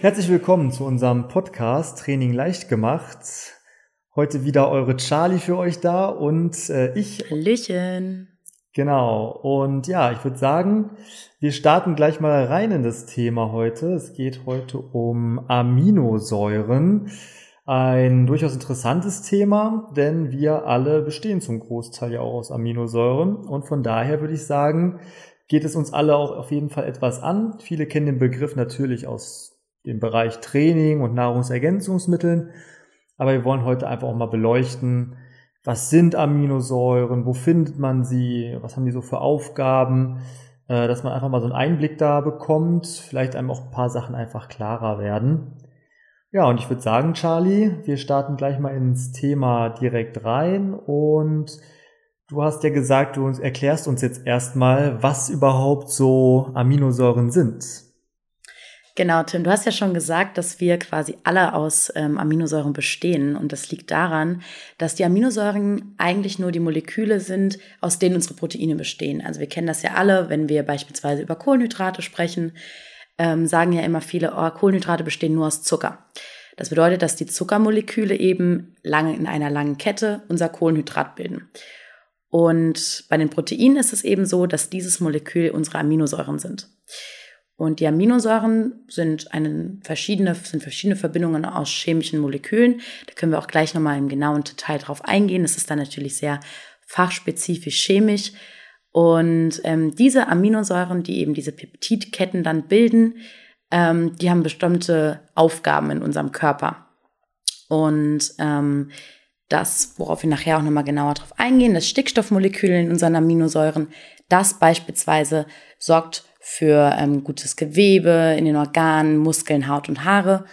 Herzlich willkommen zu unserem Podcast Training leicht gemacht. Heute wieder eure Charlie für euch da und äh, ich. Hallöchen. Genau. Und ja, ich würde sagen, wir starten gleich mal rein in das Thema heute. Es geht heute um Aminosäuren. Ein durchaus interessantes Thema, denn wir alle bestehen zum Großteil ja auch aus Aminosäuren. Und von daher würde ich sagen, geht es uns alle auch auf jeden Fall etwas an. Viele kennen den Begriff natürlich aus dem Bereich Training und Nahrungsergänzungsmitteln. Aber wir wollen heute einfach auch mal beleuchten, was sind Aminosäuren, wo findet man sie, was haben die so für Aufgaben, äh, dass man einfach mal so einen Einblick da bekommt, vielleicht einem auch ein paar Sachen einfach klarer werden. Ja, und ich würde sagen, Charlie, wir starten gleich mal ins Thema direkt rein und du hast ja gesagt, du erklärst uns jetzt erstmal, was überhaupt so Aminosäuren sind. Genau, Tim, du hast ja schon gesagt, dass wir quasi alle aus ähm, Aminosäuren bestehen. Und das liegt daran, dass die Aminosäuren eigentlich nur die Moleküle sind, aus denen unsere Proteine bestehen. Also wir kennen das ja alle, wenn wir beispielsweise über Kohlenhydrate sprechen, ähm, sagen ja immer viele, oh, Kohlenhydrate bestehen nur aus Zucker. Das bedeutet, dass die Zuckermoleküle eben lange in einer langen Kette unser Kohlenhydrat bilden. Und bei den Proteinen ist es eben so, dass dieses Molekül unsere Aminosäuren sind. Und die Aminosäuren sind, eine verschiedene, sind verschiedene Verbindungen aus chemischen Molekülen. Da können wir auch gleich nochmal im genauen Detail drauf eingehen. Das ist dann natürlich sehr fachspezifisch chemisch. Und ähm, diese Aminosäuren, die eben diese Peptidketten dann bilden, ähm, die haben bestimmte Aufgaben in unserem Körper. Und ähm, das, worauf wir nachher auch nochmal genauer drauf eingehen, das Stickstoffmolekül in unseren Aminosäuren, das beispielsweise sorgt für ähm, gutes Gewebe in den Organen, Muskeln, Haut und Haare.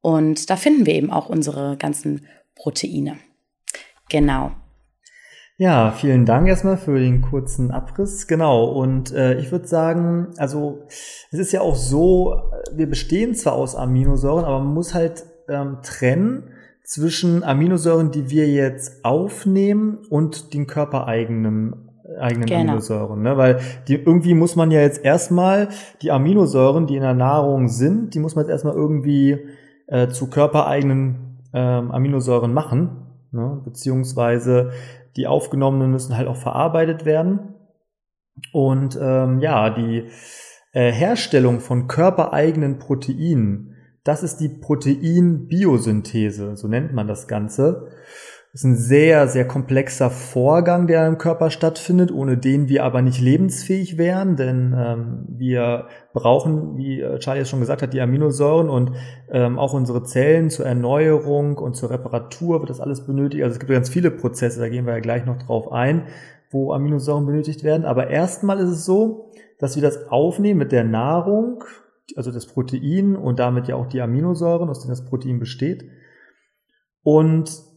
Und da finden wir eben auch unsere ganzen Proteine. Genau. Ja, vielen Dank erstmal für den kurzen Abriss. Genau. Und äh, ich würde sagen, also es ist ja auch so, wir bestehen zwar aus Aminosäuren, aber man muss halt ähm, trennen zwischen Aminosäuren, die wir jetzt aufnehmen und den körpereigenen eigenen genau. Aminosäuren, ne? Weil die irgendwie muss man ja jetzt erstmal die Aminosäuren, die in der Nahrung sind, die muss man jetzt erstmal irgendwie äh, zu körpereigenen ähm, Aminosäuren machen, ne? beziehungsweise die aufgenommenen müssen halt auch verarbeitet werden. Und ähm, ja, die äh, Herstellung von körpereigenen Proteinen, das ist die Proteinbiosynthese, so nennt man das Ganze ist ein sehr, sehr komplexer Vorgang, der im Körper stattfindet, ohne den wir aber nicht lebensfähig wären, denn ähm, wir brauchen, wie äh, Charlie es schon gesagt hat, die Aminosäuren und ähm, auch unsere Zellen zur Erneuerung und zur Reparatur wird das alles benötigt. Also es gibt ganz viele Prozesse, da gehen wir ja gleich noch drauf ein, wo Aminosäuren benötigt werden. Aber erstmal ist es so, dass wir das aufnehmen mit der Nahrung, also das Protein und damit ja auch die Aminosäuren, aus denen das Protein besteht. Und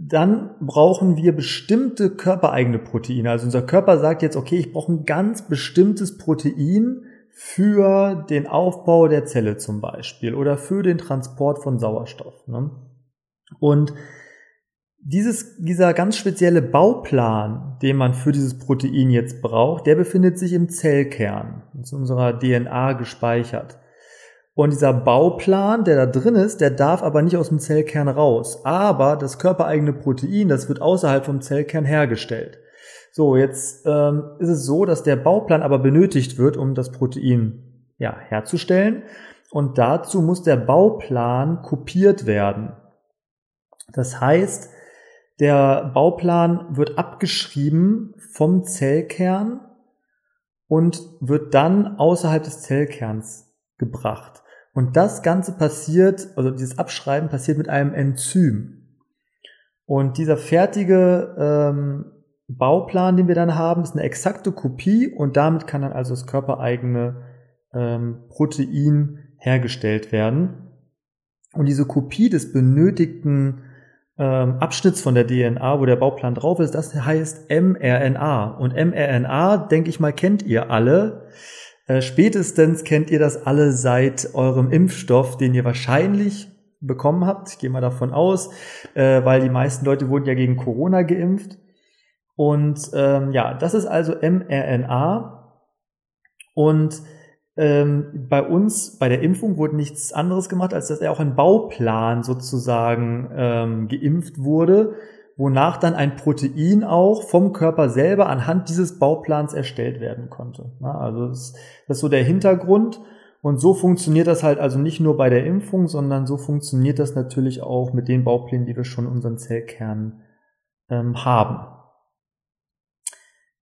dann brauchen wir bestimmte körpereigene Proteine. Also unser Körper sagt jetzt, okay, ich brauche ein ganz bestimmtes Protein für den Aufbau der Zelle zum Beispiel oder für den Transport von Sauerstoff. Ne? Und dieses, dieser ganz spezielle Bauplan, den man für dieses Protein jetzt braucht, der befindet sich im Zellkern, in unserer DNA gespeichert. Und dieser Bauplan, der da drin ist, der darf aber nicht aus dem Zellkern raus. Aber das körpereigene Protein, das wird außerhalb vom Zellkern hergestellt. So, jetzt ähm, ist es so, dass der Bauplan aber benötigt wird, um das Protein ja, herzustellen. Und dazu muss der Bauplan kopiert werden. Das heißt, der Bauplan wird abgeschrieben vom Zellkern und wird dann außerhalb des Zellkerns gebracht. Und das Ganze passiert, also dieses Abschreiben passiert mit einem Enzym. Und dieser fertige ähm, Bauplan, den wir dann haben, ist eine exakte Kopie und damit kann dann also das körpereigene ähm, Protein hergestellt werden. Und diese Kopie des benötigten ähm, Abschnitts von der DNA, wo der Bauplan drauf ist, das heißt mRNA. Und mRNA, denke ich mal, kennt ihr alle. Äh, spätestens kennt ihr das alle seit eurem Impfstoff, den ihr wahrscheinlich bekommen habt. Ich gehe mal davon aus, äh, weil die meisten Leute wurden ja gegen Corona geimpft. Und ähm, ja, das ist also mRNA. Und ähm, bei uns, bei der Impfung wurde nichts anderes gemacht, als dass er auch ein Bauplan sozusagen ähm, geimpft wurde, wonach dann ein Protein auch vom Körper selber anhand dieses Bauplans erstellt werden konnte. Also das, das ist so der Hintergrund. Und so funktioniert das halt also nicht nur bei der Impfung, sondern so funktioniert das natürlich auch mit den Bauplänen, die wir schon in unseren Zellkernen ähm, haben.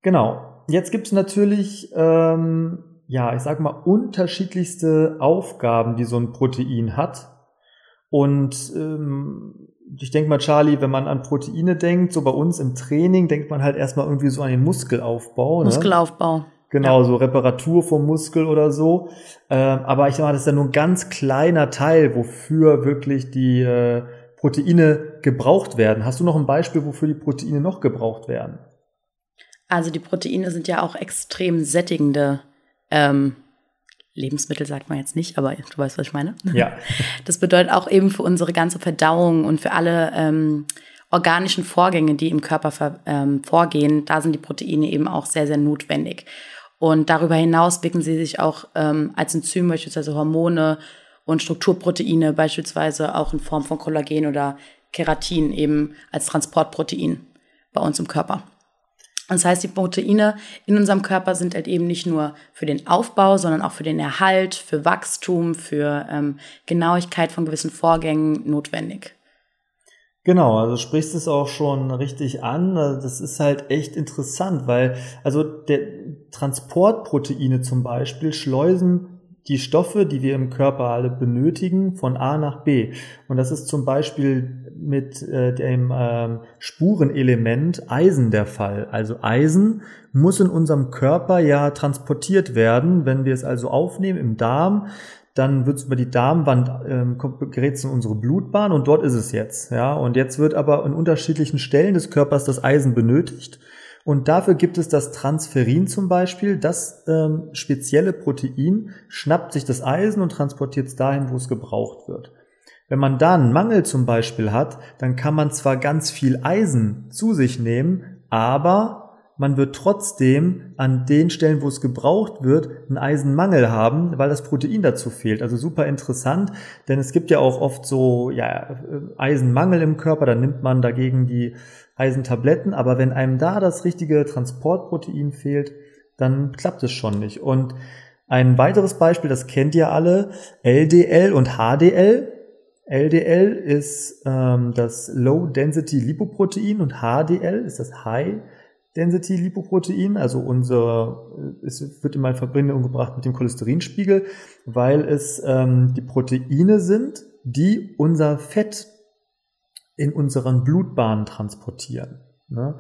Genau. Jetzt gibt es natürlich, ähm, ja, ich sag mal, unterschiedlichste Aufgaben, die so ein Protein hat. Und ähm, ich denke mal, Charlie, wenn man an Proteine denkt, so bei uns im Training, denkt man halt erstmal irgendwie so an den Muskelaufbau. Ne? Muskelaufbau. Genau, ja. so Reparatur vom Muskel oder so. Ähm, aber ich sag mal, das ist ja nur ein ganz kleiner Teil, wofür wirklich die äh, Proteine gebraucht werden. Hast du noch ein Beispiel, wofür die Proteine noch gebraucht werden? Also die Proteine sind ja auch extrem sättigende ähm, Lebensmittel sagt man jetzt nicht, aber du weißt, was ich meine. Ja. Das bedeutet auch eben für unsere ganze Verdauung und für alle ähm, organischen Vorgänge, die im Körper ähm, vorgehen, da sind die Proteine eben auch sehr, sehr notwendig. Und darüber hinaus wirken sie sich auch ähm, als Enzym, beispielsweise Hormone und Strukturproteine, beispielsweise auch in Form von Kollagen oder Keratin eben als Transportprotein bei uns im Körper. Das heißt, die Proteine in unserem Körper sind halt eben nicht nur für den Aufbau, sondern auch für den Erhalt, für Wachstum, für ähm, Genauigkeit von gewissen Vorgängen notwendig. Genau, also sprichst es auch schon richtig an. Das ist halt echt interessant, weil also der Transportproteine zum Beispiel schleusen die Stoffe, die wir im Körper alle benötigen, von A nach B. Und das ist zum Beispiel mit äh, dem ähm, Spurenelement Eisen der Fall. Also Eisen muss in unserem Körper ja transportiert werden. Wenn wir es also aufnehmen im Darm, dann wird es über die Darmwand ähm, gerät es in unsere Blutbahn und dort ist es jetzt. Ja, und jetzt wird aber in unterschiedlichen Stellen des Körpers das Eisen benötigt. Und dafür gibt es das Transferin zum Beispiel. Das ähm, spezielle Protein schnappt sich das Eisen und transportiert es dahin, wo es gebraucht wird. Wenn man da einen Mangel zum Beispiel hat, dann kann man zwar ganz viel Eisen zu sich nehmen, aber man wird trotzdem an den Stellen, wo es gebraucht wird, einen Eisenmangel haben, weil das Protein dazu fehlt. Also super interessant, denn es gibt ja auch oft so ja, Eisenmangel im Körper, dann nimmt man dagegen die Eisentabletten, aber wenn einem da das richtige Transportprotein fehlt, dann klappt es schon nicht. Und ein weiteres Beispiel, das kennt ihr alle, LDL und HDL. LDL ist ähm, das Low Density Lipoprotein und HDL ist das High Density Lipoprotein, also unser, es wird immer in Verbindung gebracht mit dem Cholesterinspiegel, weil es ähm, die Proteine sind, die unser Fett in unseren Blutbahnen transportieren. Ne?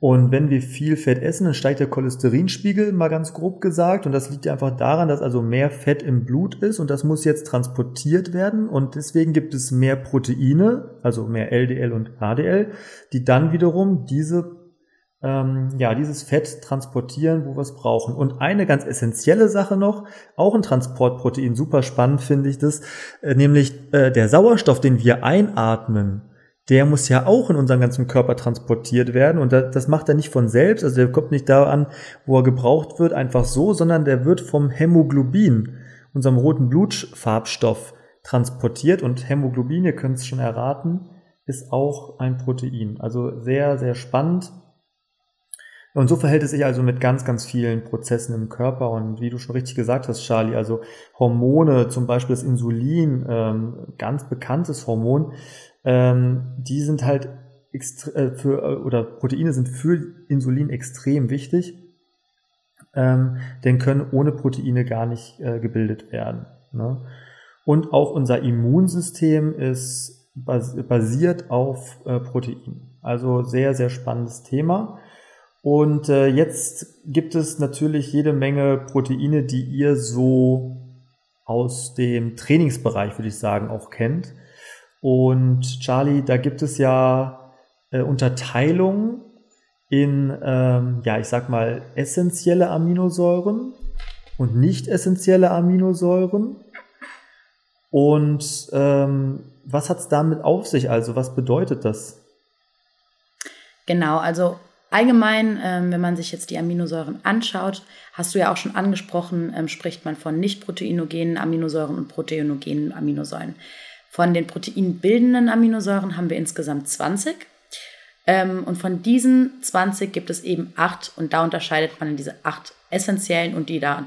Und wenn wir viel Fett essen, dann steigt der Cholesterinspiegel, mal ganz grob gesagt. Und das liegt einfach daran, dass also mehr Fett im Blut ist und das muss jetzt transportiert werden. Und deswegen gibt es mehr Proteine, also mehr LDL und HDL, die dann wiederum diese ähm, ja, dieses Fett transportieren, wo wir es brauchen. Und eine ganz essentielle Sache noch, auch ein Transportprotein, super spannend finde ich das, äh, nämlich äh, der Sauerstoff, den wir einatmen, der muss ja auch in unseren ganzen Körper transportiert werden und das, macht er nicht von selbst, also der kommt nicht da an, wo er gebraucht wird, einfach so, sondern der wird vom Hämoglobin, unserem roten Blutfarbstoff, transportiert und Hämoglobin, ihr könnt es schon erraten, ist auch ein Protein. Also sehr, sehr spannend. Und so verhält es sich also mit ganz, ganz vielen Prozessen im Körper. Und wie du schon richtig gesagt hast, Charlie, also Hormone, zum Beispiel das Insulin, ähm, ganz bekanntes Hormon, ähm, die sind halt äh, für, äh, oder Proteine sind für Insulin extrem wichtig, ähm, denn können ohne Proteine gar nicht äh, gebildet werden. Ne? Und auch unser Immunsystem ist basiert auf äh, Proteinen. Also sehr, sehr spannendes Thema. Und äh, jetzt gibt es natürlich jede Menge Proteine, die ihr so aus dem Trainingsbereich, würde ich sagen, auch kennt. Und Charlie, da gibt es ja äh, Unterteilungen in, ähm, ja, ich sag mal, essentielle Aminosäuren und nicht essentielle Aminosäuren. Und ähm, was hat es damit auf sich? Also was bedeutet das? Genau, also Allgemein, ähm, wenn man sich jetzt die Aminosäuren anschaut, hast du ja auch schon angesprochen, ähm, spricht man von nicht proteinogenen Aminosäuren und proteinogenen Aminosäuren. Von den proteinbildenden Aminosäuren haben wir insgesamt 20. Ähm, und von diesen 20 gibt es eben acht und da unterscheidet man in diese acht essentiellen und die da,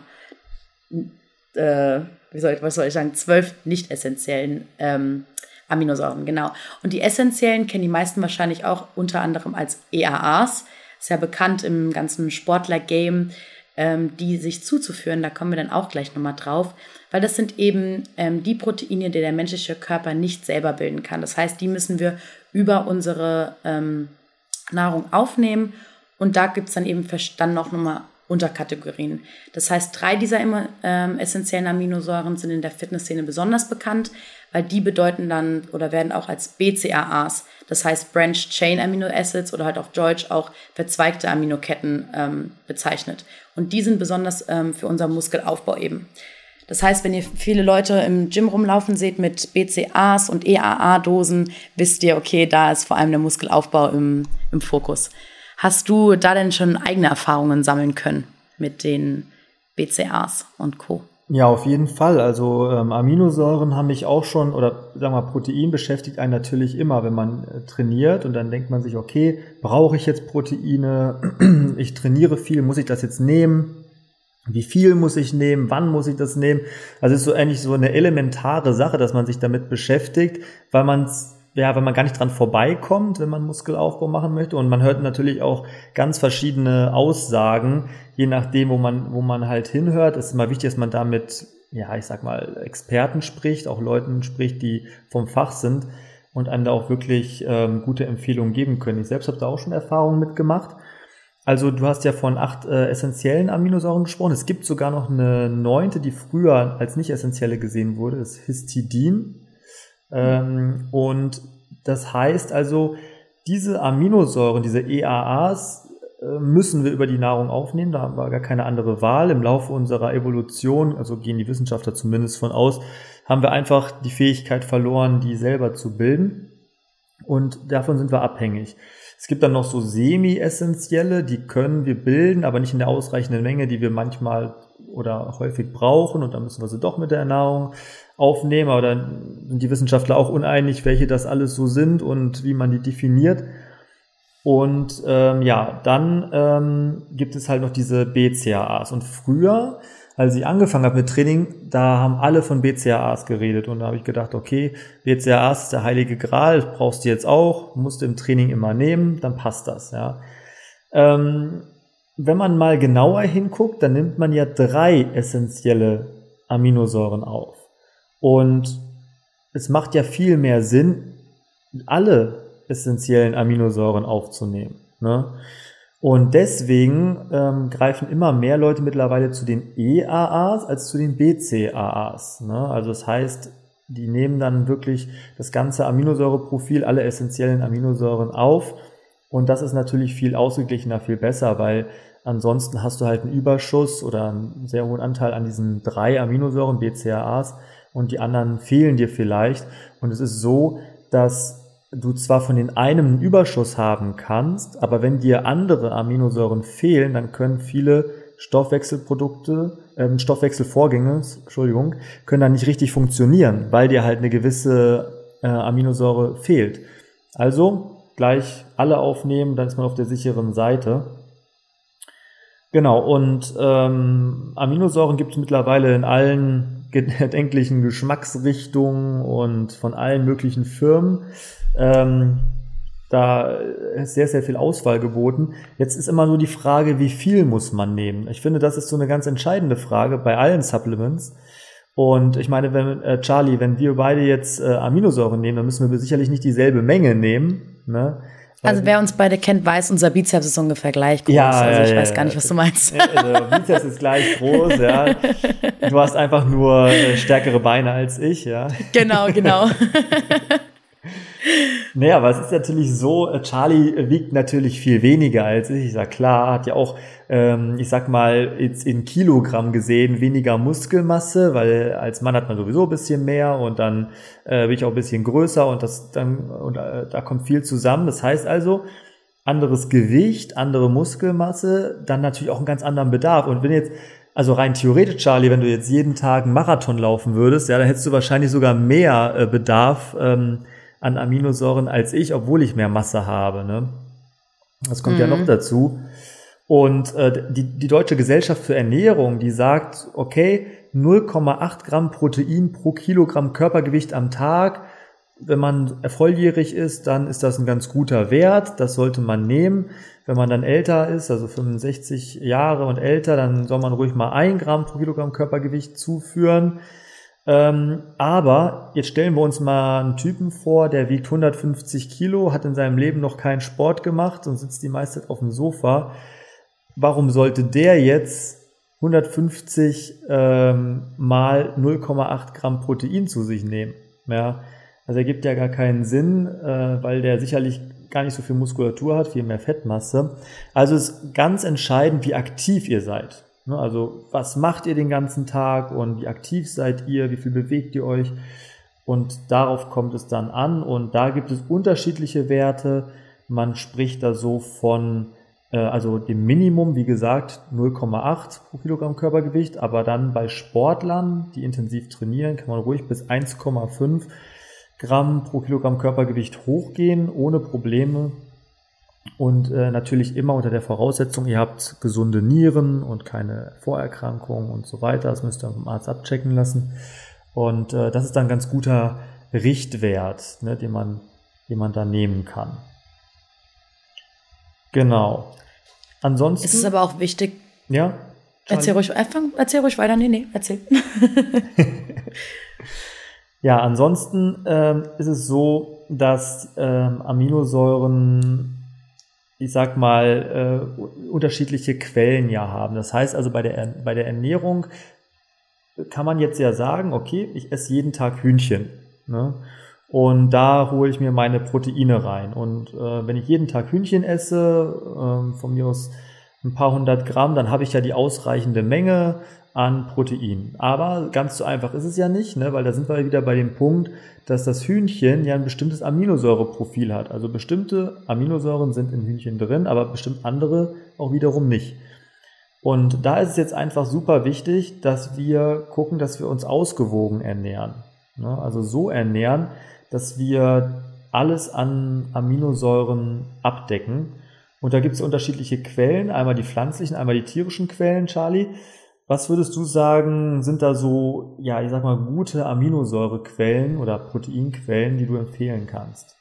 äh, wie soll was soll ich sagen, zwölf nicht essentiellen ähm, Aminosäuren, genau. Und die essentiellen kennen die meisten wahrscheinlich auch unter anderem als EAAs. Ist ja bekannt im ganzen Sportler-Game, ähm, die sich zuzuführen. Da kommen wir dann auch gleich nochmal drauf. Weil das sind eben ähm, die Proteine, die der menschliche Körper nicht selber bilden kann. Das heißt, die müssen wir über unsere ähm, Nahrung aufnehmen. Und da gibt es dann eben dann noch nochmal Unterkategorien. Das heißt, drei dieser ähm, essentiellen Aminosäuren sind in der Fitnessszene besonders bekannt, weil die bedeuten dann oder werden auch als BCAAs, das heißt Branched Chain Amino Acids oder halt auf Deutsch auch verzweigte Aminoketten ähm, bezeichnet. Und die sind besonders ähm, für unseren Muskelaufbau eben. Das heißt, wenn ihr viele Leute im Gym rumlaufen seht mit BCAs und EAA-Dosen, wisst ihr, okay, da ist vor allem der Muskelaufbau im, im Fokus. Hast du da denn schon eigene Erfahrungen sammeln können mit den BCAs und Co.? Ja, auf jeden Fall. Also ähm, Aminosäuren haben mich auch schon, oder sagen wir mal, Protein beschäftigt einen natürlich immer, wenn man äh, trainiert und dann denkt man sich, okay, brauche ich jetzt Proteine? ich trainiere viel, muss ich das jetzt nehmen? Wie viel muss ich nehmen? Wann muss ich das nehmen? Also es ist so eigentlich so eine elementare Sache, dass man sich damit beschäftigt, weil man es ja, wenn man gar nicht dran vorbeikommt, wenn man Muskelaufbau machen möchte. Und man hört natürlich auch ganz verschiedene Aussagen, je nachdem, wo man, wo man halt hinhört. Es ist immer wichtig, dass man da mit, ja, ich sag mal, Experten spricht, auch Leuten spricht, die vom Fach sind und einem da auch wirklich ähm, gute Empfehlungen geben können. Ich selbst habe da auch schon Erfahrungen mitgemacht. Also du hast ja von acht äh, essentiellen Aminosäuren gesprochen. Es gibt sogar noch eine neunte, die früher als nicht essentielle gesehen wurde, das Histidin. Ähm, und das heißt also, diese Aminosäuren, diese EAAs, äh, müssen wir über die Nahrung aufnehmen. Da haben wir gar keine andere Wahl. Im Laufe unserer Evolution, also gehen die Wissenschaftler zumindest von aus, haben wir einfach die Fähigkeit verloren, die selber zu bilden. Und davon sind wir abhängig. Es gibt dann noch so semi-essentielle, die können wir bilden, aber nicht in der ausreichenden Menge, die wir manchmal oder häufig brauchen. Und dann müssen wir sie doch mit der Ernährung aufnehmen. Aber dann sind die Wissenschaftler auch uneinig, welche das alles so sind und wie man die definiert. Und ähm, ja, dann ähm, gibt es halt noch diese BCAAs. Und früher, als ich angefangen habe mit Training, da haben alle von BCAAs geredet. Und da habe ich gedacht, okay, BCAAs ist der heilige Gral, brauchst du jetzt auch, musst du im Training immer nehmen, dann passt das. Ja. Ähm, wenn man mal genauer hinguckt, dann nimmt man ja drei essentielle Aminosäuren auf. Und es macht ja viel mehr Sinn, alle essentiellen Aminosäuren aufzunehmen. Ne? Und deswegen ähm, greifen immer mehr Leute mittlerweile zu den EAAs als zu den BCAAs. Ne? Also das heißt, die nehmen dann wirklich das ganze Aminosäureprofil, alle essentiellen Aminosäuren auf. Und das ist natürlich viel ausgeglichener, viel besser, weil ansonsten hast du halt einen Überschuss oder einen sehr hohen Anteil an diesen drei Aminosäuren, BCAAs, und die anderen fehlen dir vielleicht. Und es ist so, dass du zwar von den einem einen Überschuss haben kannst, aber wenn dir andere Aminosäuren fehlen, dann können viele Stoffwechselprodukte, ähm, Stoffwechselvorgänge, Entschuldigung, können dann nicht richtig funktionieren, weil dir halt eine gewisse äh, Aminosäure fehlt. Also gleich alle aufnehmen, dann ist man auf der sicheren Seite. Genau, und ähm, Aminosäuren gibt es mittlerweile in allen erdenklichen Geschmacksrichtungen und von allen möglichen Firmen. Ähm, da ist sehr, sehr viel Auswahl geboten. Jetzt ist immer nur die Frage, wie viel muss man nehmen? Ich finde, das ist so eine ganz entscheidende Frage bei allen Supplements. Und ich meine, wenn äh, Charlie, wenn wir beide jetzt äh, Aminosäuren nehmen, dann müssen wir sicherlich nicht dieselbe Menge nehmen. Ne? Also wer uns beide kennt, weiß, unser Bizeps ist ungefähr gleich groß. Ja, also ich ja, weiß gar nicht, was du meinst. Also Bizeps ist gleich groß, ja. Du hast einfach nur äh, stärkere Beine als ich, ja. Genau, genau. Naja, aber es ist natürlich so, äh, Charlie wiegt natürlich viel weniger als ich. Ich sag klar, hat ja auch, ähm, ich sag mal, jetzt in Kilogramm gesehen weniger Muskelmasse, weil als Mann hat man sowieso ein bisschen mehr und dann äh, bin ich auch ein bisschen größer und das dann und äh, da kommt viel zusammen. Das heißt also, anderes Gewicht, andere Muskelmasse, dann natürlich auch einen ganz anderen Bedarf. Und wenn jetzt, also rein theoretisch, Charlie, wenn du jetzt jeden Tag einen Marathon laufen würdest, ja, dann hättest du wahrscheinlich sogar mehr äh, Bedarf ähm, an Aminosäuren als ich, obwohl ich mehr Masse habe. Ne? Das kommt mhm. ja noch dazu. Und äh, die, die Deutsche Gesellschaft für Ernährung, die sagt, okay, 0,8 Gramm Protein pro Kilogramm Körpergewicht am Tag wenn man volljährig ist, dann ist das ein ganz guter Wert. Das sollte man nehmen. Wenn man dann älter ist, also 65 Jahre und älter, dann soll man ruhig mal ein Gramm pro Kilogramm Körpergewicht zuführen. Ähm, aber jetzt stellen wir uns mal einen Typen vor, der wiegt 150 Kilo, hat in seinem Leben noch keinen Sport gemacht und sitzt die meiste Zeit auf dem Sofa. Warum sollte der jetzt 150 ähm, mal 0,8 Gramm Protein zu sich nehmen? Ja, also ergibt ja gar keinen Sinn, äh, weil der sicherlich gar nicht so viel Muskulatur hat, viel mehr Fettmasse. Also ist ganz entscheidend, wie aktiv ihr seid. Ne? Also was macht ihr den ganzen Tag und wie aktiv seid ihr, wie viel bewegt ihr euch und darauf kommt es dann an und da gibt es unterschiedliche Werte. Man spricht da so von äh, also dem Minimum, wie gesagt, 0,8 pro Kilogramm Körpergewicht, aber dann bei Sportlern, die intensiv trainieren, kann man ruhig bis 1,5 Gramm pro Kilogramm Körpergewicht hochgehen, ohne Probleme. Und äh, natürlich immer unter der Voraussetzung, ihr habt gesunde Nieren und keine Vorerkrankungen und so weiter. Das müsst ihr vom Arzt abchecken lassen. Und äh, das ist dann ein ganz guter Richtwert, ne, den, man, den man da nehmen kann. Genau. Ansonsten. Es ist aber auch wichtig. Ja. Erzähl ruhig, erzähl ruhig weiter. Nee, nee, erzähl. Ja, ansonsten ähm, ist es so, dass ähm, Aminosäuren, ich sag mal, äh, unterschiedliche Quellen ja haben. Das heißt also bei der, bei der Ernährung kann man jetzt ja sagen, okay, ich esse jeden Tag Hühnchen. Ne? Und da hole ich mir meine Proteine rein. Und äh, wenn ich jeden Tag Hühnchen esse, äh, von mir aus ein paar hundert Gramm, dann habe ich ja die ausreichende Menge an Protein. Aber ganz so einfach ist es ja nicht, ne? weil da sind wir wieder bei dem Punkt, dass das Hühnchen ja ein bestimmtes Aminosäureprofil hat. Also bestimmte Aminosäuren sind in Hühnchen drin, aber bestimmt andere auch wiederum nicht. Und da ist es jetzt einfach super wichtig, dass wir gucken, dass wir uns ausgewogen ernähren. Ne? Also so ernähren, dass wir alles an Aminosäuren abdecken. Und da gibt es unterschiedliche Quellen, einmal die pflanzlichen, einmal die tierischen Quellen, Charlie. Was würdest du sagen, sind da so, ja, ich sag mal, gute Aminosäurequellen oder Proteinquellen, die du empfehlen kannst?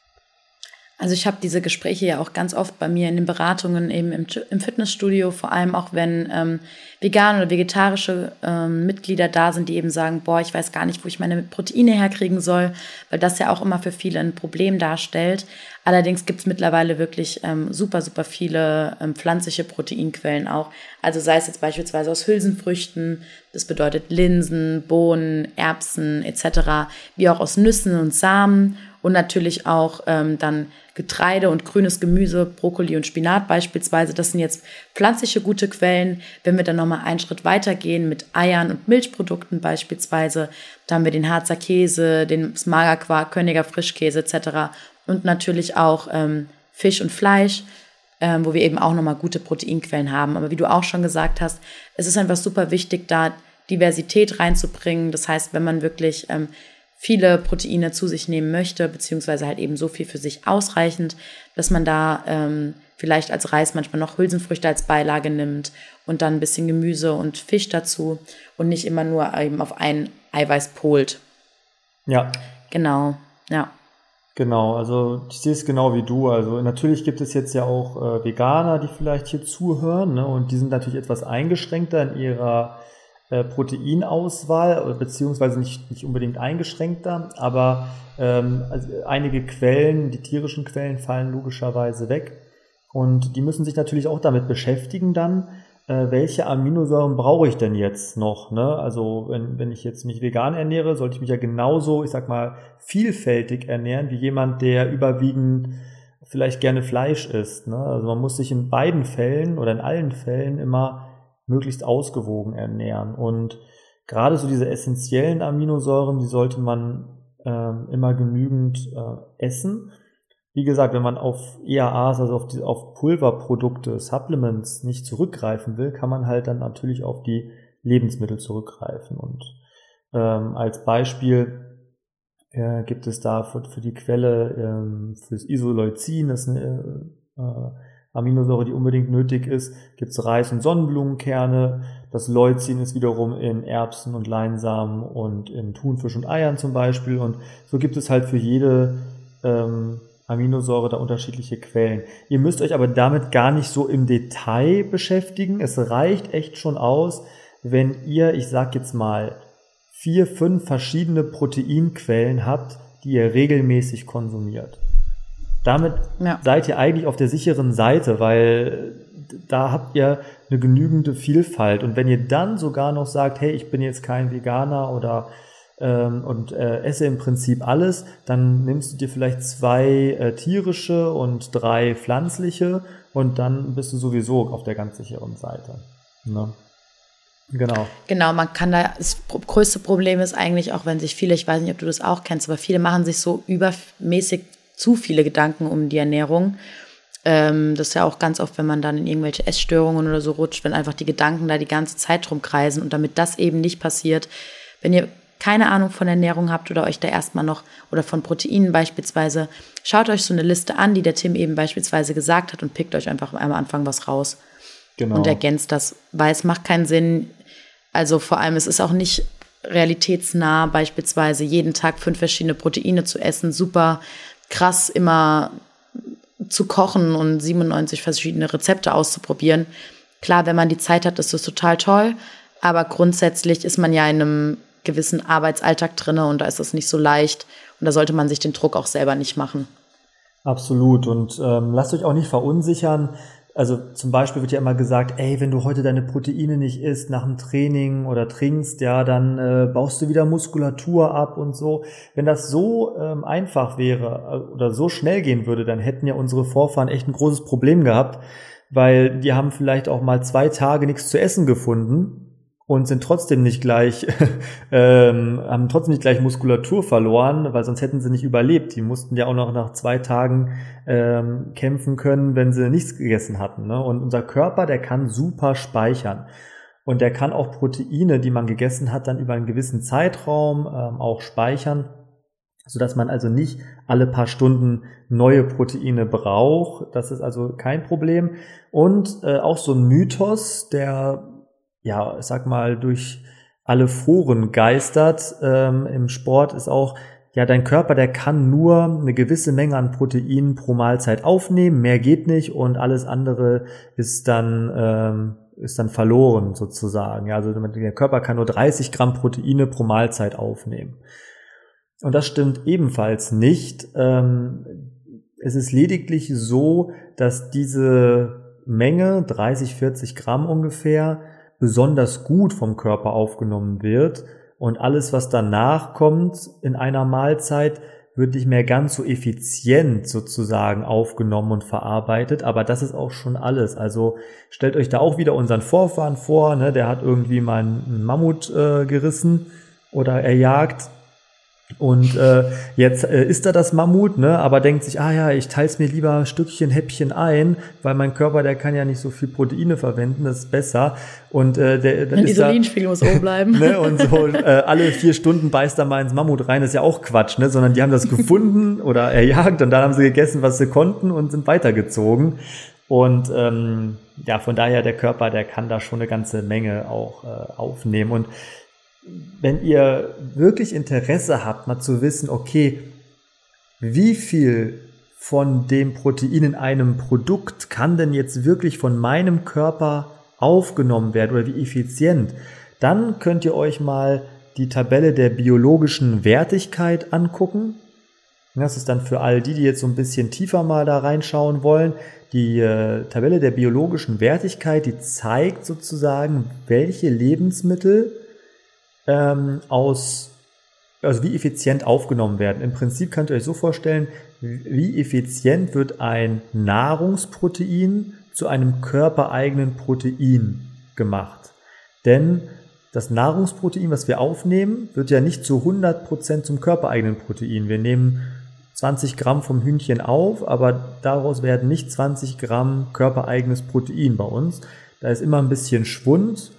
Also ich habe diese Gespräche ja auch ganz oft bei mir in den Beratungen eben im, im Fitnessstudio, vor allem auch wenn ähm, vegane oder vegetarische ähm, Mitglieder da sind, die eben sagen, boah, ich weiß gar nicht, wo ich meine Proteine herkriegen soll, weil das ja auch immer für viele ein Problem darstellt. Allerdings gibt es mittlerweile wirklich ähm, super, super viele ähm, pflanzliche Proteinquellen auch. Also sei es jetzt beispielsweise aus Hülsenfrüchten, das bedeutet Linsen, Bohnen, Erbsen etc., wie auch aus Nüssen und Samen und natürlich auch ähm, dann Getreide und grünes Gemüse, Brokkoli und Spinat beispielsweise. Das sind jetzt pflanzliche gute Quellen. Wenn wir dann nochmal einen Schritt weiter gehen mit Eiern und Milchprodukten beispielsweise, da haben wir den Harzer Käse, den Magerquark, Königer Frischkäse etc. Und natürlich auch ähm, Fisch und Fleisch, ähm, wo wir eben auch nochmal gute Proteinquellen haben. Aber wie du auch schon gesagt hast, es ist einfach super wichtig, da Diversität reinzubringen. Das heißt, wenn man wirklich ähm, viele Proteine zu sich nehmen möchte, beziehungsweise halt eben so viel für sich ausreichend, dass man da ähm, vielleicht als Reis manchmal noch Hülsenfrüchte als Beilage nimmt und dann ein bisschen Gemüse und Fisch dazu und nicht immer nur eben auf ein Eiweiß polt. Ja. Genau, ja. Genau, also ich sehe es genau wie du. Also natürlich gibt es jetzt ja auch äh, Veganer, die vielleicht hier zuhören, ne? und die sind natürlich etwas eingeschränkter in ihrer äh, Proteinauswahl, beziehungsweise nicht, nicht unbedingt eingeschränkter, aber ähm, also einige Quellen, die tierischen Quellen fallen logischerweise weg. Und die müssen sich natürlich auch damit beschäftigen dann, äh, welche Aminosäuren brauche ich denn jetzt noch? Ne? Also wenn, wenn ich jetzt mich vegan ernähre, sollte ich mich ja genauso, ich sag mal, vielfältig ernähren wie jemand, der überwiegend vielleicht gerne Fleisch isst. Ne? Also man muss sich in beiden Fällen oder in allen Fällen immer möglichst ausgewogen ernähren. Und gerade so diese essentiellen Aminosäuren, die sollte man äh, immer genügend äh, essen. Wie gesagt, wenn man auf EAAs, also auf, die, auf Pulverprodukte, Supplements nicht zurückgreifen will, kann man halt dann natürlich auf die Lebensmittel zurückgreifen. Und ähm, als Beispiel äh, gibt es da für, für die Quelle ähm, fürs Isoleucin, das ist eine äh, Aminosäure, die unbedingt nötig ist, gibt es Reis- und Sonnenblumenkerne. Das Leucin ist wiederum in Erbsen und Leinsamen und in Thunfisch und Eiern zum Beispiel. Und so gibt es halt für jede ähm, Aminosäure da unterschiedliche Quellen. Ihr müsst euch aber damit gar nicht so im Detail beschäftigen. Es reicht echt schon aus, wenn ihr, ich sag jetzt mal, vier, fünf verschiedene Proteinquellen habt, die ihr regelmäßig konsumiert. Damit ja. seid ihr eigentlich auf der sicheren Seite, weil da habt ihr eine genügende Vielfalt. Und wenn ihr dann sogar noch sagt, hey, ich bin jetzt kein Veganer oder ähm, und äh, esse im Prinzip alles, dann nimmst du dir vielleicht zwei äh, tierische und drei pflanzliche und dann bist du sowieso auf der ganz sicheren Seite. Ne? Genau. Genau, man kann da, das größte Problem ist eigentlich auch, wenn sich viele, ich weiß nicht, ob du das auch kennst, aber viele machen sich so übermäßig zu viele Gedanken um die Ernährung. Ähm, das ist ja auch ganz oft, wenn man dann in irgendwelche Essstörungen oder so rutscht, wenn einfach die Gedanken da die ganze Zeit drum kreisen und damit das eben nicht passiert, wenn ihr keine Ahnung von Ernährung habt oder euch da erstmal noch oder von Proteinen beispielsweise, schaut euch so eine Liste an, die der Tim eben beispielsweise gesagt hat und pickt euch einfach am Anfang was raus. Genau. Und ergänzt das, weil es macht keinen Sinn, also vor allem, es ist auch nicht realitätsnah, beispielsweise jeden Tag fünf verschiedene Proteine zu essen, super krass immer zu kochen und 97 verschiedene Rezepte auszuprobieren. Klar, wenn man die Zeit hat, ist das total toll, aber grundsätzlich ist man ja in einem gewissen Arbeitsalltag drinne und da ist es nicht so leicht und da sollte man sich den Druck auch selber nicht machen. Absolut und ähm, lasst euch auch nicht verunsichern, also zum Beispiel wird ja immer gesagt, ey, wenn du heute deine Proteine nicht isst nach dem Training oder trinkst, ja, dann äh, baust du wieder Muskulatur ab und so. Wenn das so ähm, einfach wäre äh, oder so schnell gehen würde, dann hätten ja unsere Vorfahren echt ein großes Problem gehabt, weil die haben vielleicht auch mal zwei Tage nichts zu essen gefunden und sind trotzdem nicht gleich, ähm, haben trotzdem nicht gleich Muskulatur verloren, weil sonst hätten sie nicht überlebt. Die mussten ja auch noch nach zwei Tagen ähm, kämpfen können, wenn sie nichts gegessen hatten. Ne? Und unser Körper, der kann super speichern. Und der kann auch Proteine, die man gegessen hat, dann über einen gewissen Zeitraum ähm, auch speichern, so dass man also nicht alle paar Stunden neue Proteine braucht. Das ist also kein Problem. Und äh, auch so ein Mythos, der ja, sag mal, durch alle Foren geistert. Ähm, Im Sport ist auch, ja, dein Körper, der kann nur eine gewisse Menge an Proteinen pro Mahlzeit aufnehmen, mehr geht nicht und alles andere ist dann, ähm, ist dann verloren sozusagen. Ja, also der Körper kann nur 30 Gramm Proteine pro Mahlzeit aufnehmen. Und das stimmt ebenfalls nicht. Ähm, es ist lediglich so, dass diese Menge, 30, 40 Gramm ungefähr, besonders gut vom Körper aufgenommen wird und alles, was danach kommt in einer Mahlzeit, wird nicht mehr ganz so effizient sozusagen aufgenommen und verarbeitet, aber das ist auch schon alles. Also stellt euch da auch wieder unseren Vorfahren vor, ne? der hat irgendwie mal einen Mammut äh, gerissen oder erjagt und äh, jetzt äh, isst er das Mammut, ne, aber denkt sich, ah ja, ich teile mir lieber Stückchen, Häppchen ein, weil mein Körper, der kann ja nicht so viel Proteine verwenden, das ist besser. Und äh, der, der Insulinspiegel muss oben bleiben. ne, und so äh, alle vier Stunden beißt er mal ins Mammut rein, das ist ja auch Quatsch, ne, sondern die haben das gefunden oder erjagt und dann haben sie gegessen, was sie konnten und sind weitergezogen. Und ähm, ja, von daher der Körper, der kann da schon eine ganze Menge auch äh, aufnehmen und wenn ihr wirklich Interesse habt, mal zu wissen, okay, wie viel von dem Protein in einem Produkt kann denn jetzt wirklich von meinem Körper aufgenommen werden oder wie effizient, dann könnt ihr euch mal die Tabelle der biologischen Wertigkeit angucken. Das ist dann für all die, die jetzt so ein bisschen tiefer mal da reinschauen wollen. Die äh, Tabelle der biologischen Wertigkeit, die zeigt sozusagen, welche Lebensmittel ähm, aus, also wie effizient aufgenommen werden. Im Prinzip könnt ihr euch so vorstellen, wie effizient wird ein Nahrungsprotein zu einem körpereigenen Protein gemacht. Denn das Nahrungsprotein, was wir aufnehmen, wird ja nicht zu 100% zum körpereigenen Protein. Wir nehmen 20 Gramm vom Hühnchen auf, aber daraus werden nicht 20 Gramm körpereigenes Protein bei uns. Da ist immer ein bisschen Schwund.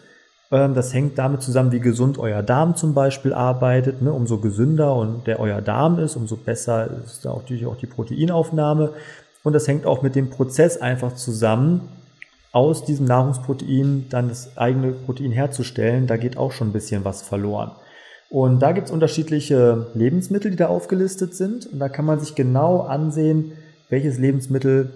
Ähm, das hängt damit zusammen, wie gesund euer Darm zum Beispiel arbeitet. Ne? Umso gesünder und der euer Darm ist, umso besser ist da natürlich auch die Proteinaufnahme. Und das hängt auch mit dem Prozess einfach zusammen, aus diesem Nahrungsprotein dann das eigene Protein herzustellen. Da geht auch schon ein bisschen was verloren. Und da gibt es unterschiedliche Lebensmittel, die da aufgelistet sind. Und da kann man sich genau ansehen, welches Lebensmittel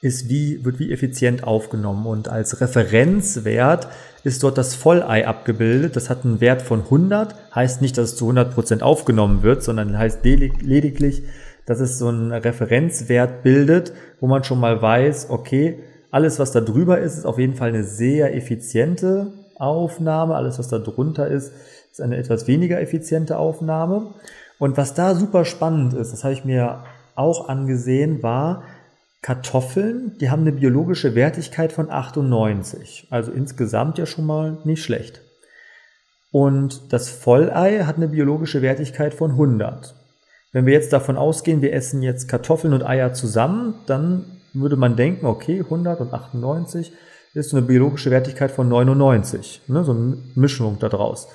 ist wie, wird wie effizient aufgenommen. Und als Referenzwert ist dort das Vollei abgebildet. Das hat einen Wert von 100. Heißt nicht, dass es zu 100 Prozent aufgenommen wird, sondern heißt lediglich, dass es so einen Referenzwert bildet, wo man schon mal weiß, okay, alles, was da drüber ist, ist auf jeden Fall eine sehr effiziente Aufnahme. Alles, was da drunter ist, ist eine etwas weniger effiziente Aufnahme. Und was da super spannend ist, das habe ich mir auch angesehen, war Kartoffeln, die haben eine biologische Wertigkeit von 98. Also insgesamt ja schon mal nicht schlecht. Und das Vollei hat eine biologische Wertigkeit von 100. Wenn wir jetzt davon ausgehen, wir essen jetzt Kartoffeln und Eier zusammen, dann würde man denken, okay, 100 und 98 ist eine biologische Wertigkeit von 99. Ne, so eine Mischung daraus.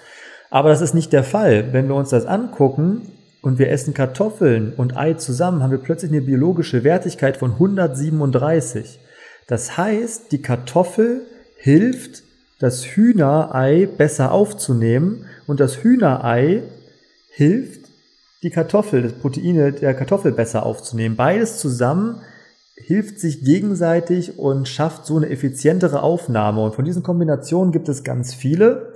Aber das ist nicht der Fall. Wenn wir uns das angucken und wir essen Kartoffeln und Ei zusammen, haben wir plötzlich eine biologische Wertigkeit von 137. Das heißt, die Kartoffel hilft, das Hühnerei besser aufzunehmen und das Hühnerei hilft, die Kartoffel, das Proteine der Kartoffel besser aufzunehmen. Beides zusammen hilft sich gegenseitig und schafft so eine effizientere Aufnahme. Und von diesen Kombinationen gibt es ganz viele.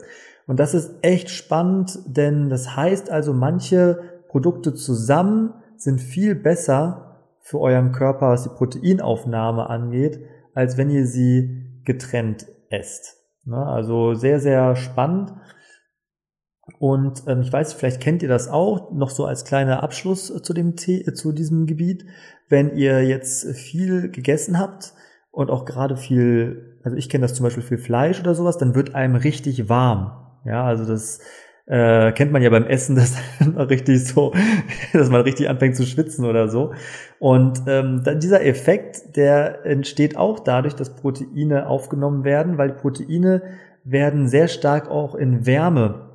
Und das ist echt spannend, denn das heißt also, manche Produkte zusammen sind viel besser für euren Körper, was die Proteinaufnahme angeht, als wenn ihr sie getrennt esst. Ne? Also sehr, sehr spannend. Und ähm, ich weiß, vielleicht kennt ihr das auch, noch so als kleiner Abschluss zu dem zu diesem Gebiet. Wenn ihr jetzt viel gegessen habt und auch gerade viel, also ich kenne das zum Beispiel für Fleisch oder sowas, dann wird einem richtig warm. Ja, also das äh, kennt man ja beim Essen, dass richtig so, dass man richtig anfängt zu schwitzen oder so. Und ähm, dieser Effekt, der entsteht auch dadurch, dass Proteine aufgenommen werden, weil Proteine werden sehr stark auch in Wärme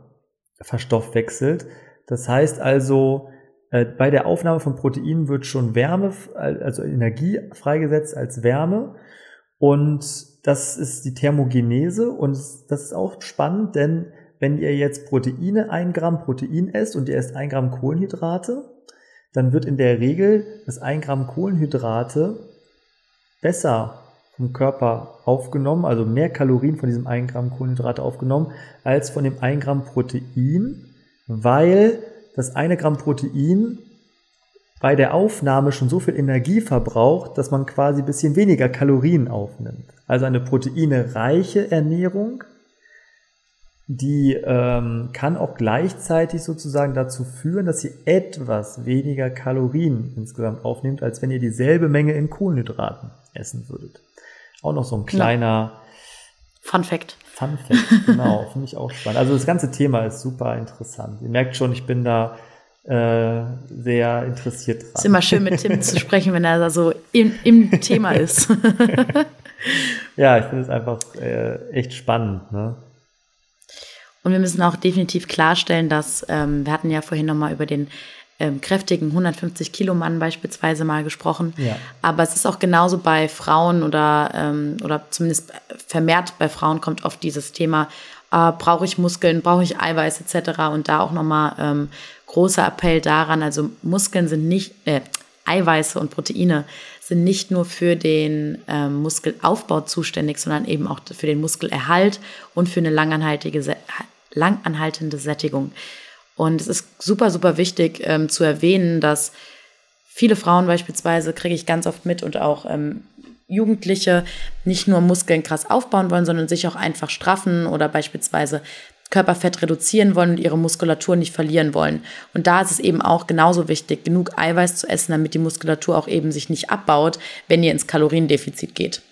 verstoffwechselt. Das heißt also, äh, bei der Aufnahme von Proteinen wird schon Wärme, also Energie freigesetzt als Wärme. Und das ist die Thermogenese. Und das ist auch spannend, denn wenn ihr jetzt Proteine, ein Gramm Protein esst und ihr esst ein Gramm Kohlenhydrate, dann wird in der Regel das ein Gramm Kohlenhydrate besser vom Körper aufgenommen, also mehr Kalorien von diesem ein Gramm Kohlenhydrate aufgenommen, als von dem ein Gramm Protein, weil das eine Gramm Protein bei der Aufnahme schon so viel Energie verbraucht, dass man quasi ein bisschen weniger Kalorien aufnimmt. Also eine proteinereiche Ernährung die ähm, kann auch gleichzeitig sozusagen dazu führen, dass ihr etwas weniger Kalorien insgesamt aufnehmt, als wenn ihr dieselbe Menge in Kohlenhydraten essen würdet. Auch noch so ein kleiner ja. Fun Fact. Fun Fact, genau, finde ich auch spannend. Also das ganze Thema ist super interessant. Ihr merkt schon, ich bin da äh, sehr interessiert dran. Ist immer schön mit Tim zu sprechen, wenn er da so im, im Thema ist. ja, ich finde es einfach äh, echt spannend. Ne? Und wir müssen auch definitiv klarstellen, dass ähm, wir hatten ja vorhin nochmal über den ähm, kräftigen 150 Kilo Mann beispielsweise mal gesprochen. Ja. Aber es ist auch genauso bei Frauen oder, ähm, oder zumindest vermehrt bei Frauen kommt oft dieses Thema, äh, brauche ich Muskeln, brauche ich Eiweiß etc. Und da auch nochmal ähm, großer Appell daran, also Muskeln sind nicht, äh, Eiweiße und Proteine sind nicht nur für den ähm, Muskelaufbau zuständig, sondern eben auch für den Muskelerhalt und für eine langanhaltige, langanhaltende Sättigung. Und es ist super, super wichtig ähm, zu erwähnen, dass viele Frauen beispielsweise, kriege ich ganz oft mit und auch ähm, Jugendliche nicht nur Muskeln krass aufbauen wollen, sondern sich auch einfach straffen oder beispielsweise Körperfett reduzieren wollen und ihre Muskulatur nicht verlieren wollen. Und da ist es eben auch genauso wichtig, genug Eiweiß zu essen, damit die Muskulatur auch eben sich nicht abbaut, wenn ihr ins Kaloriendefizit geht.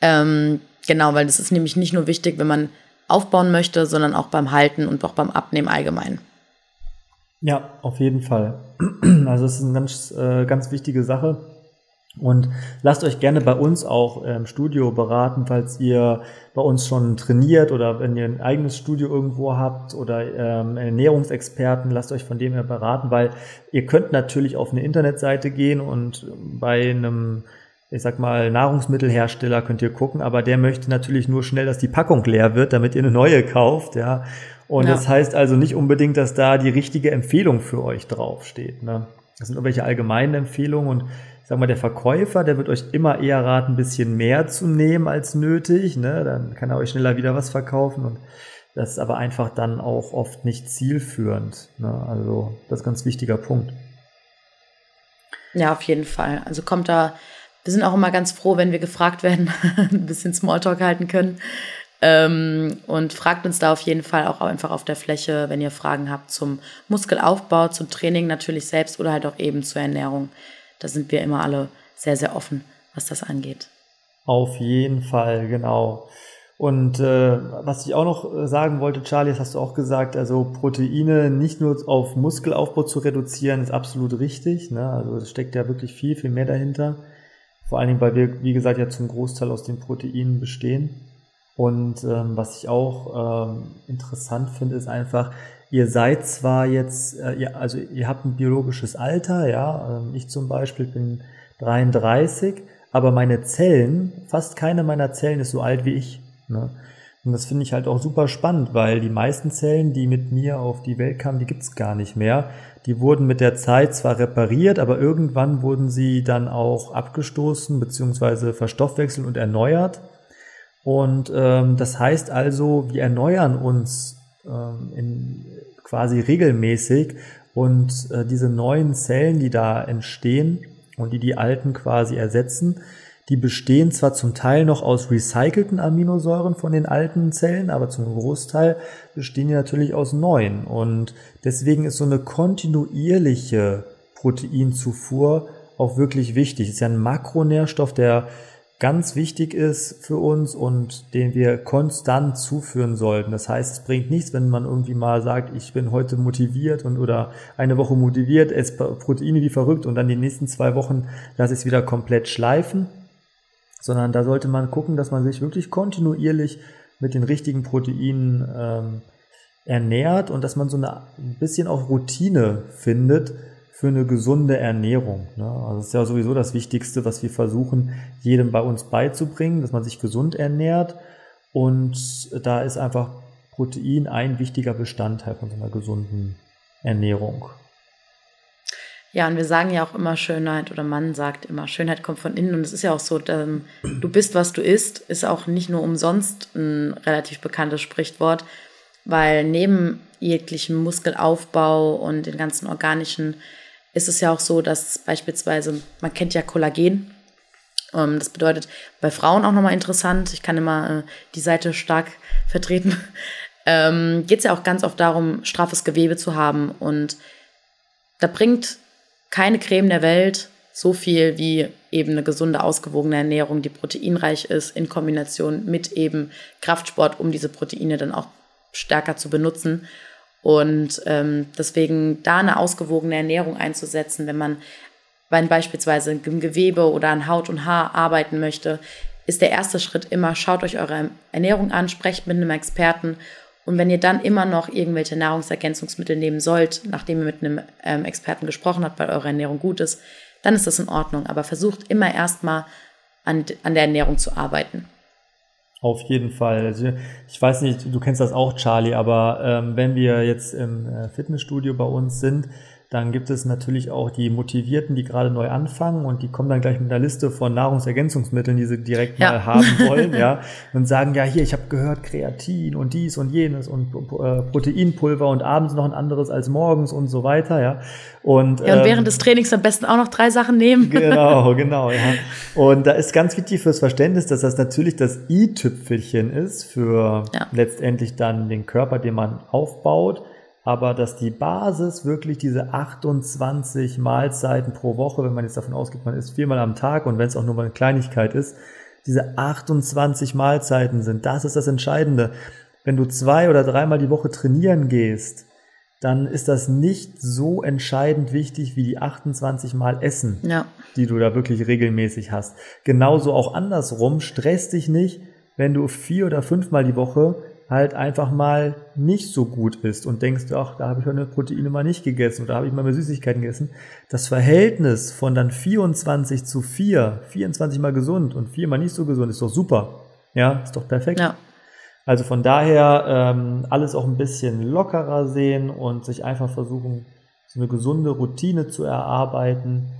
Ähm, genau, weil das ist nämlich nicht nur wichtig, wenn man aufbauen möchte, sondern auch beim Halten und auch beim Abnehmen allgemein. Ja, auf jeden Fall. Also es ist eine ganz, äh, ganz wichtige Sache. Und lasst euch gerne bei uns auch im Studio beraten, falls ihr bei uns schon trainiert oder wenn ihr ein eigenes Studio irgendwo habt oder ähm, Ernährungsexperten, lasst euch von dem her beraten, weil ihr könnt natürlich auf eine Internetseite gehen und bei einem ich sag mal, Nahrungsmittelhersteller könnt ihr gucken, aber der möchte natürlich nur schnell, dass die Packung leer wird, damit ihr eine neue kauft, ja. Und ja. das heißt also nicht unbedingt, dass da die richtige Empfehlung für euch draufsteht. Ne? Das sind irgendwelche allgemeinen Empfehlungen und sag mal, der Verkäufer, der wird euch immer eher raten, ein bisschen mehr zu nehmen als nötig. Ne? Dann kann er euch schneller wieder was verkaufen und das ist aber einfach dann auch oft nicht zielführend. Ne? Also das ist ein ganz wichtiger Punkt. Ja, auf jeden Fall. Also kommt da, wir sind auch immer ganz froh, wenn wir gefragt werden, ein bisschen Smalltalk halten können. Ähm, und fragt uns da auf jeden Fall auch einfach auf der Fläche, wenn ihr Fragen habt zum Muskelaufbau, zum Training natürlich selbst oder halt auch eben zur Ernährung da sind wir immer alle sehr, sehr offen, was das angeht. Auf jeden Fall, genau. Und äh, was ich auch noch äh, sagen wollte, Charlie, das hast du auch gesagt, also Proteine nicht nur auf Muskelaufbau zu reduzieren, ist absolut richtig. Ne? Also es steckt ja wirklich viel, viel mehr dahinter. Vor allen Dingen, weil wir, wie gesagt, ja zum Großteil aus den Proteinen bestehen. Und ähm, was ich auch ähm, interessant finde, ist einfach, ihr seid zwar jetzt, äh, ihr, also ihr habt ein biologisches Alter, ja, ähm, ich zum Beispiel bin 33, aber meine Zellen, fast keine meiner Zellen ist so alt wie ich. Ne? Und das finde ich halt auch super spannend, weil die meisten Zellen, die mit mir auf die Welt kamen, die gibt's gar nicht mehr. Die wurden mit der Zeit zwar repariert, aber irgendwann wurden sie dann auch abgestoßen beziehungsweise verstoffwechselt und erneuert. Und ähm, das heißt also, wir erneuern uns in, quasi regelmäßig und äh, diese neuen Zellen, die da entstehen und die die alten quasi ersetzen, die bestehen zwar zum Teil noch aus recycelten Aminosäuren von den alten Zellen, aber zum Großteil bestehen die natürlich aus neuen. Und deswegen ist so eine kontinuierliche Proteinzufuhr auch wirklich wichtig. Ist ja ein Makronährstoff, der ganz wichtig ist für uns und den wir konstant zuführen sollten. Das heißt, es bringt nichts, wenn man irgendwie mal sagt, ich bin heute motiviert und oder eine Woche motiviert, esse Proteine wie verrückt und dann die nächsten zwei Wochen lasse ich es wieder komplett schleifen, sondern da sollte man gucken, dass man sich wirklich kontinuierlich mit den richtigen Proteinen ähm, ernährt und dass man so eine, ein bisschen auch Routine findet, für eine gesunde Ernährung. Ne? Also das ist ja sowieso das Wichtigste, was wir versuchen, jedem bei uns beizubringen, dass man sich gesund ernährt. Und da ist einfach Protein ein wichtiger Bestandteil von so einer gesunden Ernährung. Ja, und wir sagen ja auch immer Schönheit oder man sagt immer, Schönheit kommt von innen. Und es ist ja auch so, ähm, du bist, was du isst, ist auch nicht nur umsonst ein relativ bekanntes Sprichwort, weil neben jeglichem Muskelaufbau und den ganzen organischen ist es ja auch so, dass beispielsweise, man kennt ja Kollagen. Ähm, das bedeutet bei Frauen auch nochmal interessant. Ich kann immer äh, die Seite stark vertreten. ähm, Geht es ja auch ganz oft darum, straffes Gewebe zu haben. Und da bringt keine Creme der Welt so viel wie eben eine gesunde, ausgewogene Ernährung, die proteinreich ist, in Kombination mit eben Kraftsport, um diese Proteine dann auch stärker zu benutzen. Und ähm, deswegen da eine ausgewogene Ernährung einzusetzen, wenn man wenn beispielsweise im Gewebe oder an Haut und Haar arbeiten möchte, ist der erste Schritt immer, schaut euch eure Ernährung an, sprecht mit einem Experten und wenn ihr dann immer noch irgendwelche Nahrungsergänzungsmittel nehmen sollt, nachdem ihr mit einem ähm, Experten gesprochen habt, weil eure Ernährung gut ist, dann ist das in Ordnung. Aber versucht immer erstmal an, an der Ernährung zu arbeiten. Auf jeden Fall. Also ich weiß nicht, du kennst das auch, Charlie, aber ähm, wenn wir jetzt im äh, Fitnessstudio bei uns sind, dann gibt es natürlich auch die Motivierten, die gerade neu anfangen und die kommen dann gleich mit einer Liste von Nahrungsergänzungsmitteln, die sie direkt ja. mal haben wollen, ja, und sagen, ja, hier, ich habe gehört, Kreatin und dies und jenes und äh, Proteinpulver und abends noch ein anderes als morgens und so weiter, ja. Und, ja, und während ähm, des Trainings am besten auch noch drei Sachen nehmen. Genau, genau, ja. Und da ist ganz wichtig fürs Verständnis, dass das natürlich das i-Tüpfelchen ist für ja. letztendlich dann den Körper, den man aufbaut aber dass die Basis wirklich diese 28 Mahlzeiten pro Woche, wenn man jetzt davon ausgeht, man isst viermal am Tag und wenn es auch nur mal eine Kleinigkeit ist, diese 28 Mahlzeiten sind, das ist das Entscheidende. Wenn du zwei oder dreimal die Woche trainieren gehst, dann ist das nicht so entscheidend wichtig wie die 28 Mal Essen, ja. die du da wirklich regelmäßig hast. Genauso auch andersrum, stress dich nicht, wenn du vier oder fünfmal die Woche halt einfach mal nicht so gut ist und denkst, ach, da habe ich meine Proteine mal nicht gegessen oder habe ich mal mehr Süßigkeiten gegessen. Das Verhältnis von dann 24 zu 4, 24 mal gesund und 4 mal nicht so gesund, ist doch super. Ja, ist doch perfekt. Ja. Also von daher ähm, alles auch ein bisschen lockerer sehen und sich einfach versuchen, so eine gesunde Routine zu erarbeiten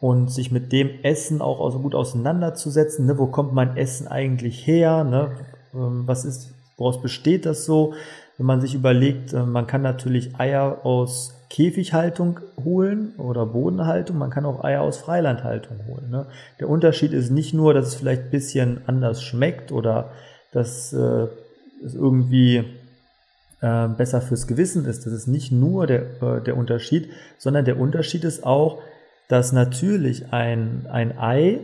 und sich mit dem Essen auch so gut auseinanderzusetzen. Ne? Wo kommt mein Essen eigentlich her? Ne? Ähm, was ist, woraus besteht das so? Wenn man sich überlegt, äh, man kann natürlich Eier aus Käfighaltung holen oder Bodenhaltung, man kann auch Eier aus Freilandhaltung holen. Ne? Der Unterschied ist nicht nur, dass es vielleicht ein bisschen anders schmeckt oder dass äh, es irgendwie äh, besser fürs Gewissen ist. Das ist nicht nur der, äh, der Unterschied, sondern der Unterschied ist auch, dass natürlich ein, ein Ei,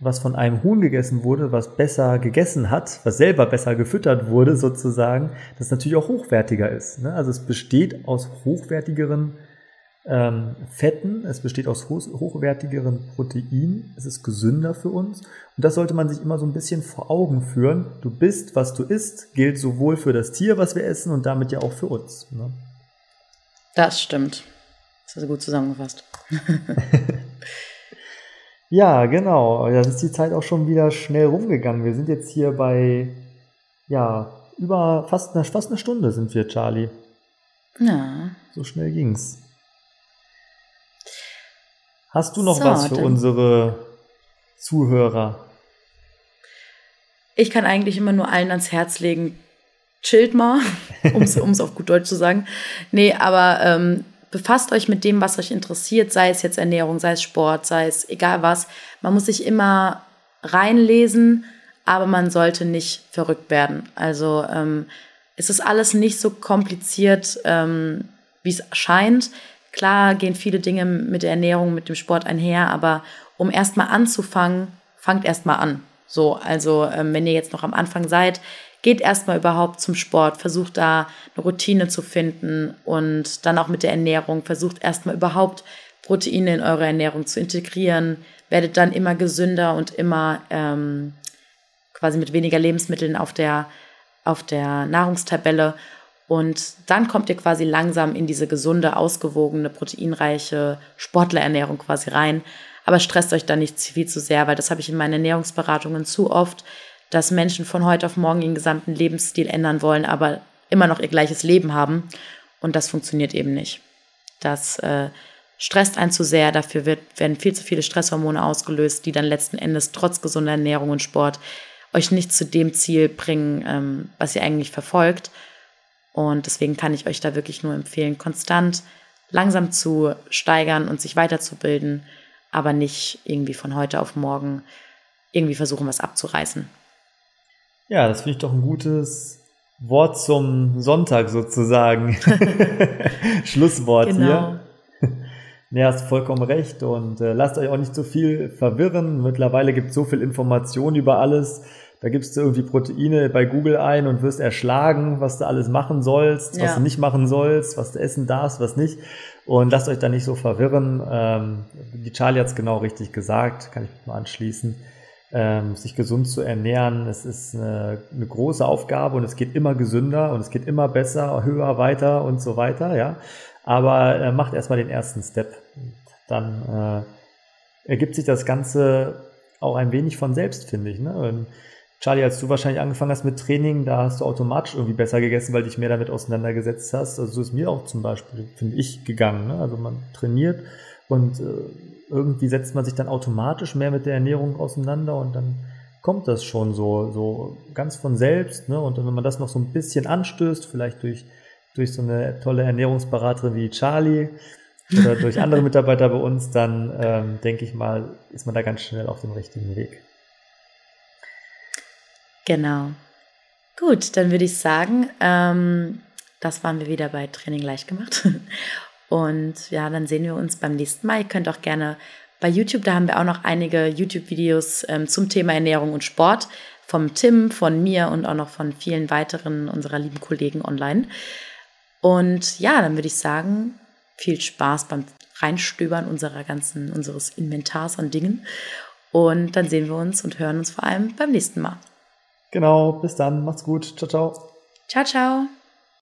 was von einem Huhn gegessen wurde, was besser gegessen hat, was selber besser gefüttert wurde sozusagen, das natürlich auch hochwertiger ist. Ne? Also es besteht aus hochwertigeren ähm, Fetten, es besteht aus ho hochwertigeren Proteinen, es ist gesünder für uns. Und das sollte man sich immer so ein bisschen vor Augen führen. Du bist, was du isst, gilt sowohl für das Tier, was wir essen, und damit ja auch für uns. Ne? Das stimmt. Das hast du gut zusammengefasst. ja, genau. Da ist die Zeit auch schon wieder schnell rumgegangen. Wir sind jetzt hier bei, ja, über fast eine, fast eine Stunde sind wir, Charlie. Ja. So schnell ging's. Hast du noch so, was für unsere Zuhörer? Ich kann eigentlich immer nur allen ans Herz legen, chillt mal, um es auf gut Deutsch zu sagen. Nee, aber ähm, befasst euch mit dem, was euch interessiert, sei es jetzt Ernährung, sei es Sport, sei es egal was. Man muss sich immer reinlesen, aber man sollte nicht verrückt werden. Also ähm, es ist alles nicht so kompliziert, ähm, wie es scheint. Klar gehen viele Dinge mit der Ernährung, mit dem Sport einher, aber um erstmal anzufangen, fangt erstmal an. So, also ähm, wenn ihr jetzt noch am Anfang seid, geht erstmal überhaupt zum Sport, versucht da eine Routine zu finden und dann auch mit der Ernährung, versucht erstmal überhaupt Proteine in eure Ernährung zu integrieren, werdet dann immer gesünder und immer ähm, quasi mit weniger Lebensmitteln auf der, auf der Nahrungstabelle und dann kommt ihr quasi langsam in diese gesunde, ausgewogene, proteinreiche Sportlerernährung quasi rein. Aber stresst euch da nicht viel zu sehr, weil das habe ich in meinen Ernährungsberatungen zu oft, dass Menschen von heute auf morgen ihren gesamten Lebensstil ändern wollen, aber immer noch ihr gleiches Leben haben. Und das funktioniert eben nicht. Das äh, stresst einen zu sehr, dafür wird, werden viel zu viele Stresshormone ausgelöst, die dann letzten Endes trotz gesunder Ernährung und Sport euch nicht zu dem Ziel bringen, ähm, was ihr eigentlich verfolgt. Und deswegen kann ich euch da wirklich nur empfehlen, konstant langsam zu steigern und sich weiterzubilden, aber nicht irgendwie von heute auf morgen irgendwie versuchen, was abzureißen. Ja, das finde ich doch ein gutes Wort zum Sonntag sozusagen. Schlusswort genau. hier. Ja, hast vollkommen recht und äh, lasst euch auch nicht so viel verwirren. Mittlerweile gibt es so viel Information über alles. Da gibst du irgendwie Proteine bei Google ein und wirst erschlagen, was du alles machen sollst, ja. was du nicht machen sollst, was du essen darfst, was nicht. Und lasst euch da nicht so verwirren. Ähm, die Charlie hat es genau richtig gesagt, kann ich mich mal anschließen. Ähm, sich gesund zu ernähren, es ist eine, eine, große Aufgabe und es geht immer gesünder und es geht immer besser, höher, weiter und so weiter, ja. Aber äh, macht erstmal den ersten Step. Dann äh, ergibt sich das Ganze auch ein wenig von selbst, finde ich. Ne? Und Charlie, als du wahrscheinlich angefangen hast mit Training, da hast du automatisch irgendwie besser gegessen, weil dich mehr damit auseinandergesetzt hast. Also so ist mir auch zum Beispiel, finde ich, gegangen. Ne? Also man trainiert und äh, irgendwie setzt man sich dann automatisch mehr mit der Ernährung auseinander und dann kommt das schon so, so ganz von selbst. Ne? Und wenn man das noch so ein bisschen anstößt, vielleicht durch, durch so eine tolle Ernährungsberaterin wie Charlie oder durch andere Mitarbeiter bei uns, dann ähm, denke ich mal, ist man da ganz schnell auf dem richtigen Weg. Genau. Gut, dann würde ich sagen, ähm, das waren wir wieder bei Training leicht gemacht. Und ja, dann sehen wir uns beim nächsten Mal. Ihr könnt auch gerne bei YouTube, da haben wir auch noch einige YouTube-Videos ähm, zum Thema Ernährung und Sport vom Tim, von mir und auch noch von vielen weiteren unserer lieben Kollegen online. Und ja, dann würde ich sagen, viel Spaß beim Reinstöbern unserer ganzen, unseres Inventars an Dingen. Und dann sehen wir uns und hören uns vor allem beim nächsten Mal. Genau, bis dann. Macht's gut. Ciao, ciao. Ciao, ciao.